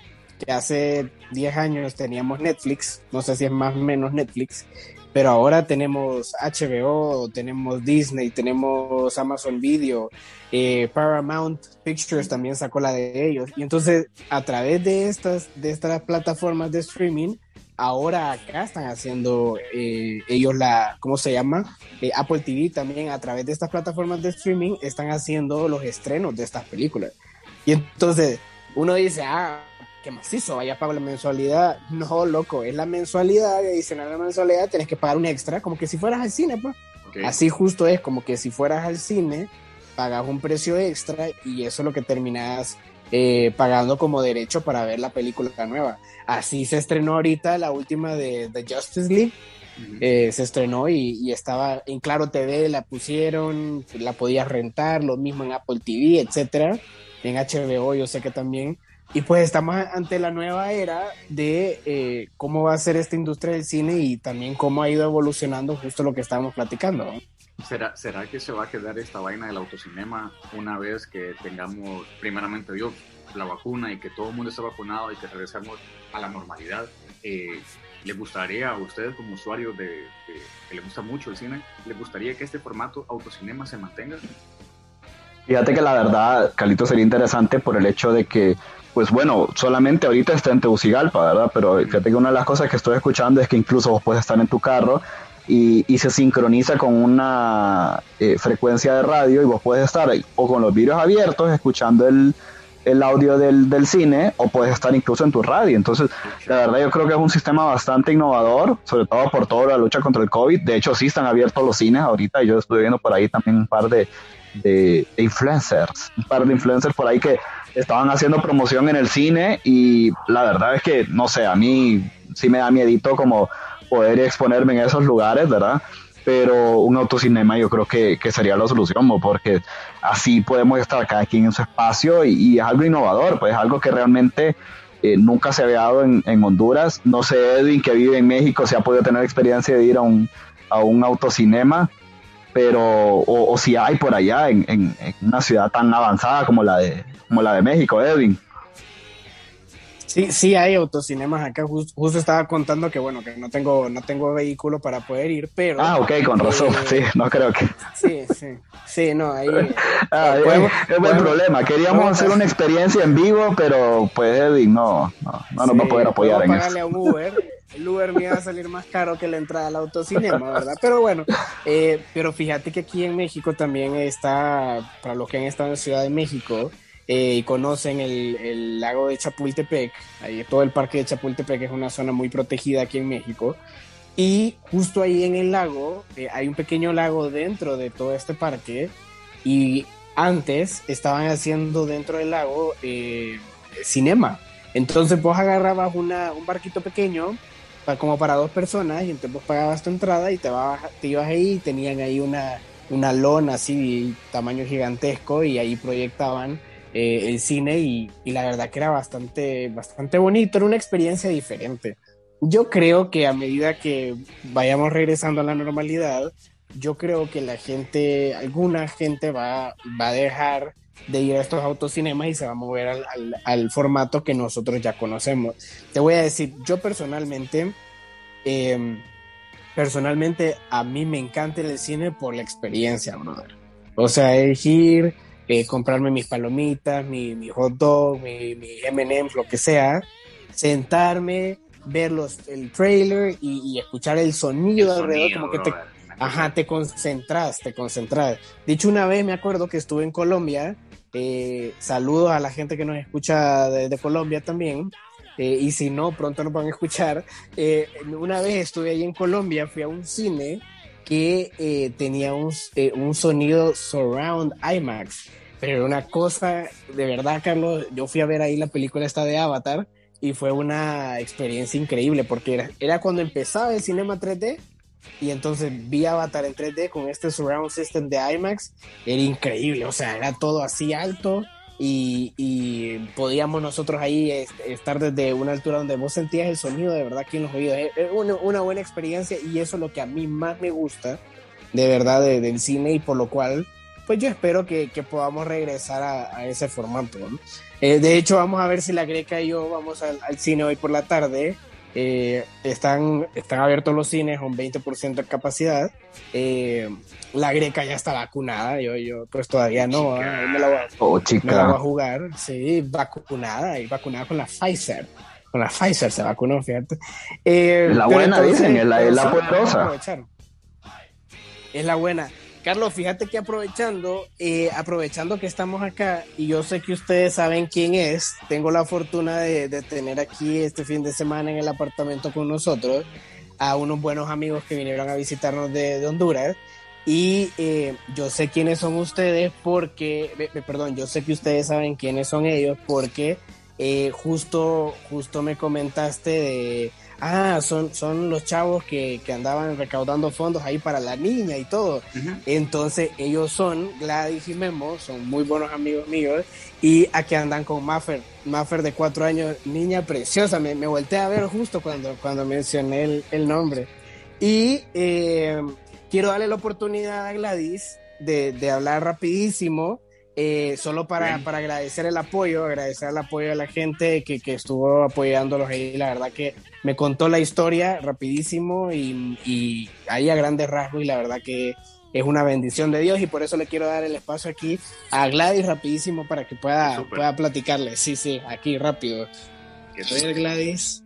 que hace 10 años teníamos Netflix, no sé si es más o menos Netflix, pero ahora tenemos HBO, tenemos Disney, tenemos Amazon Video, eh, Paramount Pictures también sacó la de ellos. Y entonces, a través de estas, de estas plataformas de streaming, ahora acá están haciendo eh, ellos la, ¿cómo se llama? Eh, Apple TV también, a través de estas plataformas de streaming, están haciendo los estrenos de estas películas. Y entonces, uno dice, ah, que macizo, vaya pago la mensualidad. No, loco, es la mensualidad, y adicional a la mensualidad tienes que pagar un extra, como que si fueras al cine, pues. Así justo es, como que si fueras al cine, pagas un precio extra y eso es lo que terminas eh, pagando como derecho para ver la película nueva. Así se estrenó ahorita la última de, de Justice League. Eh, se estrenó y, y, estaba en Claro TV, la pusieron, la podías rentar, lo mismo en Apple TV, etcétera. En HBO yo sé que también y pues estamos ante la nueva era de eh, cómo va a ser esta industria del cine y también cómo ha ido evolucionando justo lo que estábamos platicando. ¿Será, ¿Será que se va a quedar esta vaina del autocinema una vez que tengamos, primeramente Dios, la vacuna y que todo el mundo esté vacunado y que regresemos a la normalidad? Eh, ¿Le gustaría a usted como usuario de, que le gusta mucho el cine, le gustaría que este formato autocinema se mantenga? Fíjate que la verdad, Calito, sería interesante por el hecho de que, pues bueno, solamente ahorita está en Tegucigalpa, ¿verdad? Pero fíjate que una de las cosas que estoy escuchando es que incluso vos puedes estar en tu carro y, y se sincroniza con una eh, frecuencia de radio y vos puedes estar o con los vídeos abiertos escuchando el, el audio del, del, cine o puedes estar incluso en tu radio. Entonces, la verdad yo creo que es un sistema bastante innovador, sobre todo por toda la lucha contra el COVID. De hecho, sí están abiertos los cines ahorita. Yo estuve viendo por ahí también un par de, de, influencers, un par de influencers por ahí que estaban haciendo promoción en el cine y la verdad es que, no sé, a mí sí me da miedito como poder exponerme en esos lugares, ¿verdad? Pero un autocinema yo creo que, sería la solución, porque así podemos estar cada quien en su espacio y, es algo innovador, pues es algo que realmente eh, nunca se había dado en, en, Honduras. No sé, Edwin, que vive en México, si ha podido tener experiencia de ir a un, a un autocinema pero o, si hay por allá en, en, una ciudad tan avanzada como la de como la de México, Edwin. Sí, sí hay autocinemas acá. justo estaba contando que bueno, que no tengo, no tengo vehículo para poder ir, pero. Ah, ok, con razón. Eh, sí, no creo que. Sí, sí. Sí, no, ahí. ah, es, buen problema. Queríamos hacer una experiencia en vivo, pero pues Edwin no, no, no nos va a poder apoyar en eso. A Uber el Uber me iba a salir más caro que la entrada al autocinema, ¿verdad? Pero bueno, eh, pero fíjate que aquí en México también está, para los que han estado en Ciudad de México eh, y conocen el, lago de Chapultepec, ahí todo el parque de Chapultepec es una zona muy protegida aquí en México. Y justo ahí en el lago eh, hay un pequeño lago dentro de todo este parque y antes estaban haciendo dentro del lago cinema. Entonces vos agarrabas una, un barquito pequeño como para dos personas y entonces vos pagabas tu entrada y te, te ibas ahí y tenían ahí una, una lona así tamaño gigantesco y ahí proyectaban eh, el cine y, y, la verdad que era bastante, bastante bonito, era una experiencia diferente. Yo creo que a medida que vayamos regresando a la normalidad, yo creo que la gente, alguna gente va, va a dejar de ir a estos autocinemas y se va a mover al, al, formato que nosotros ya conocemos. Te voy a decir, yo personalmente, em, personalmente a mí me encanta el cine por la experiencia, brother. O sea, elegir, eh, comprarme mis palomitas, mi, mi hot dog, mi, mi M&M's, lo que sea, sentarme, ver los, el trailer y, escuchar el sonido alrededor, como que te, ajá, te concentras, te concentras. Dicho una vez, me acuerdo que estuve en Colombia eh, saludos a la gente que nos escucha de, Colombia también. Eh, y si no, pronto nos van a escuchar. Eh, una vez estuve ahí en Colombia, fui a un cine que tenía un, un, sonido surround IMAX. Pero una cosa, de verdad, Carlos, yo fui a ver ahí la película esta de Avatar y fue una experiencia increíble porque era, era cuando empezaba el cinema 3D y entonces vi Avatar en 3D con este surround system de IMAX, era increíble, o sea, era todo así alto y, y podíamos nosotros ahí estar desde una altura donde vos sentías el sonido de verdad aquí en los oídos. Es una, una, buena experiencia y eso es lo que a mí más me gusta de verdad del cine y por lo cual pues yo espero que, que podamos regresar a, a ese formato. Eh, de hecho, vamos a ver si la Greca y yo vamos al, al cine hoy por la tarde eh, están, están abiertos los cines con 20% de capacidad. Eh, la greca ya está vacunada, yo, yo pues todavía no, ¿eh? me, la voy a, oh, me la voy a jugar, sí, vacunada y vacunada con la Pfizer. Con la Pfizer se vacunó, fíjate. la buena, dicen, es la, es la poderosa. Es la buena. Carlos, fíjate que aprovechando, eh, aprovechando que estamos acá y yo sé que ustedes saben quién es, tengo la fortuna de, tener aquí este fin de semana en el apartamento con nosotros a unos buenos amigos que vinieron a visitarnos de, Honduras. Y eh, yo sé quiénes son ustedes porque, perdón, yo sé que ustedes saben quiénes son ellos porque eh, justo, justo me comentaste de ah, son, son los chavos que, que andaban recaudando fondos ahí para la niña y todo. Entonces ellos son, Gladys y Memo, son muy buenos amigos míos y aquí andan con Maffer, Maffer de cuatro años, niña preciosa, me, me volteé a ver justo cuando, cuando mencioné el, el nombre. Y eh, quiero darle la oportunidad a Gladys de, de hablar rapidísimo eh, solo para, para, agradecer el apoyo, agradecer el apoyo de la gente que, que, estuvo apoyándolos ahí. La verdad que me contó la historia rapidísimo y, y, ahí a grandes rasgos y la verdad que es una bendición de Dios y por eso le quiero dar el espacio aquí a Gladys rapidísimo para que pueda, pueda platicarle. Sí, sí, aquí rápido. ¿Qué Gladys?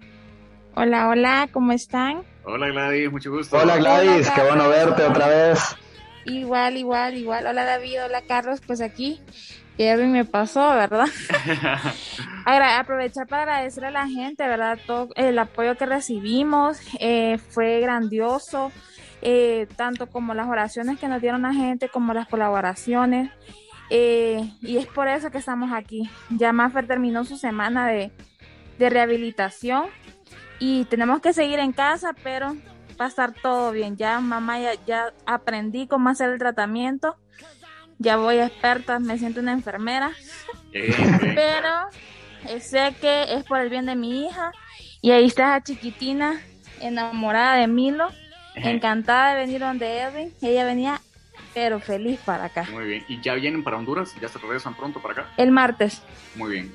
Hola, hola, ¿cómo están? Hola Gladys, mucho gusto. Hola Gladys, qué bueno verte otra vez. Igual, igual, igual. Hola David, hola Carlos, pues aquí que me pasó, ¿verdad? aprovechar para agradecer a la gente, ¿verdad? Todo el apoyo que recibimos eh, fue grandioso, eh, tanto como las oraciones que nos dieron la gente, como las colaboraciones. Eh, y es por eso que estamos aquí. Ya Maffer terminó su semana de, de rehabilitación y tenemos que seguir en casa, pero va a estar todo bien. Ya mamá ya, ya aprendí cómo hacer el tratamiento. Ya voy experta, me siento una enfermera. Pero eh, sé que es por el bien de mi hija. Y ahí está esa chiquitina enamorada de Milo, encantada de venir donde Edwin. Ella venía pero feliz para acá. Muy bien. ¿Y ya vienen para Honduras? ¿Ya se regresan pronto para acá? El martes. Muy bien.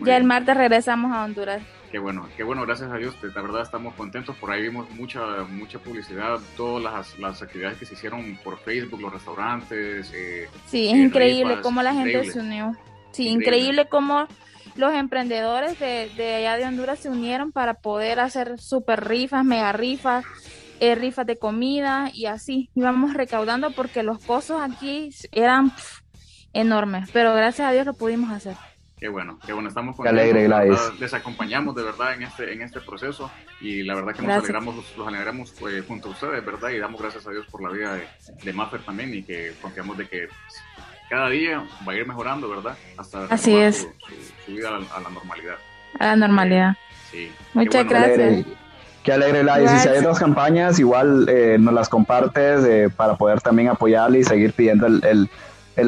ya el martes regresamos a Honduras. Qué bueno, qué bueno, gracias a Dios, la verdad estamos contentos, por ahí vimos mucha mucha publicidad, todas las, las actividades que se hicieron por Facebook, los restaurantes. Eh, sí, es eh, increíble cómo la gente se unió. Sí, increíble. cómo los emprendedores de, de, allá de Honduras se unieron para poder hacer super rifas, mega rifas, eh, rifas de comida y así. Íbamos recaudando porque los costos aquí eran enormes, pero gracias a Dios lo pudimos hacer. Qué bueno, qué bueno, estamos con alegre, Les acompañamos de verdad en este, en este proceso y la verdad que nos alegramos, los alegramos eh, junto a ustedes, ¿verdad? Y damos gracias a Dios por la vida de, de Maffer también y que confiamos de que cada día va a ir mejorando, ¿verdad? Hasta Así es. Su, vida a la, normalidad. A la normalidad. Sí. Muchas gracias. Qué alegre, Gladys. Y si hay otras campañas, igual eh, nos las compartes eh, para poder también apoyarle y seguir pidiendo el el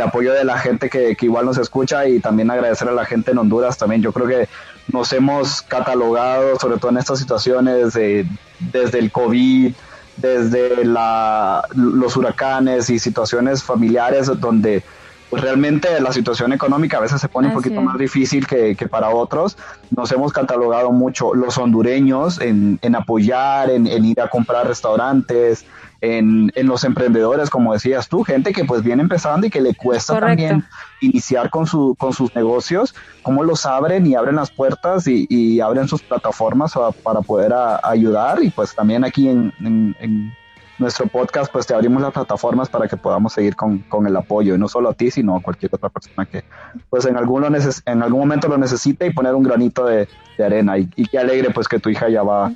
apoyo de la gente que, igual nos escucha y también agradecer a la gente en Honduras también. Yo creo que nos hemos catalogado, sobre todo en estas situaciones, desde el COVID, desde la, los huracanes y situaciones familiares donde pues realmente la situación económica a veces se pone un poquito más difícil que, para otros. Nos hemos catalogado mucho los hondureños en, en apoyar, en, en, ir a comprar restaurantes, en, en, los emprendedores, como decías tú, gente que pues viene empezando y que le cuesta también iniciar con, su, con sus negocios, cómo los abren y abren las puertas y, y abren sus plataformas para, poder ayudar y pues también aquí en, en, nuestro podcast pues te abrimos las plataformas para que podamos seguir con, con, el apoyo y no solo a ti sino a cualquier otra persona que pues en algún, en algún momento lo necesite y poner un granito de, de arena. Y, y, qué alegre pues que tu hija ya va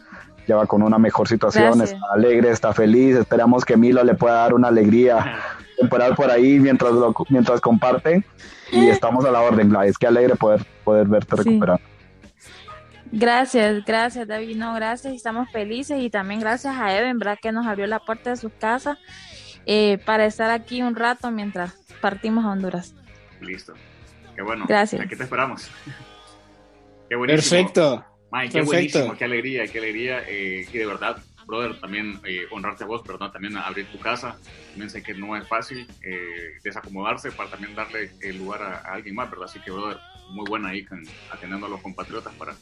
ya va con una mejor situación, está alegre, está feliz, esperamos que Milo le pueda dar una alegría temporal por ahí mientras mientras comparten y estamos a la orden, Gladys, qué alegre poder, poder verte recuperar. Gracias, gracias David, no, gracias, estamos felices y también gracias a Eben, ¿verdad? Que nos abrió la puerta de su casa eh, para estar aquí un rato mientras partimos a Honduras. Listo, qué bueno. Gracias. Aquí te esperamos. qué buenísimo. Perfecto qué buenísimo, qué alegría, qué alegría. Eh, y de verdad, brother, también eh, honrarte a vos, perdón, también abrir tu casa. También sé que no es fácil eh, desacomodarse para también darle el lugar a, alguien más, ¿verdad? Así que, brother, muy buena ahí atendiendo a los compatriotas para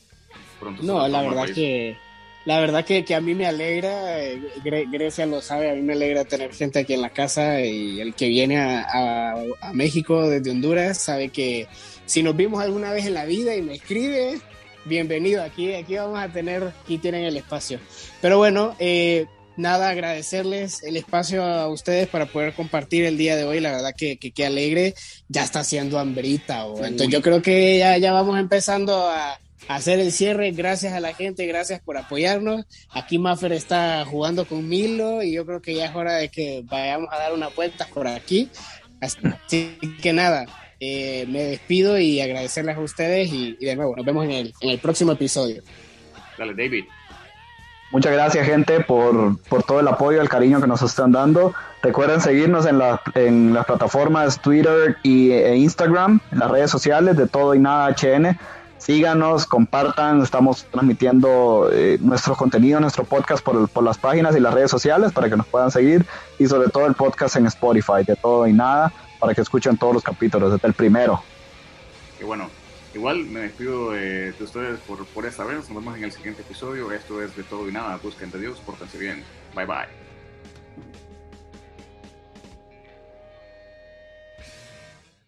pronto. No, la verdad que. La verdad que, que, a mí me alegra, Grecia lo sabe, a mí me alegra tener gente aquí en la casa y el que viene a, a México desde Honduras sabe que si nos vimos alguna vez en la vida y me escribe, bienvenido. Aquí, aquí vamos a tener, aquí tienen el espacio. Pero bueno, eh, nada, agradecerles el espacio a ustedes para poder compartir el día de hoy, la verdad que qué alegre, ya está haciendo hambrita, o, entonces yo creo que ya, ya vamos empezando a, hacer el cierre, gracias a la gente, gracias por apoyarnos, aquí Maffer está jugando con Milo y yo creo que ya es hora de que vayamos a dar una vuelta por aquí, así que nada, eh, me despido y agradecerles a ustedes y, de nuevo, nos vemos en el, en el próximo episodio. Dale, David. Muchas gracias, gente, por, por todo el apoyo, el cariño que nos están dando. Recuerden seguirnos en, la, en las plataformas Twitter y, e Instagram, en las redes sociales de Todo y Nada HN. Síganos, compartan, estamos transmitiendo eh, nuestro contenido, nuestro podcast por, por las páginas y las redes sociales para que nos puedan seguir y sobre todo el podcast en Spotify de Todo y Nada para que escuchen todos los capítulos, desde el primero. Y bueno, Igual me despido de, ustedes por, por esta vez. Nos vemos en el siguiente episodio. Esto es de todo y nada. Busquen de Dios, pórtense bien. Bye bye.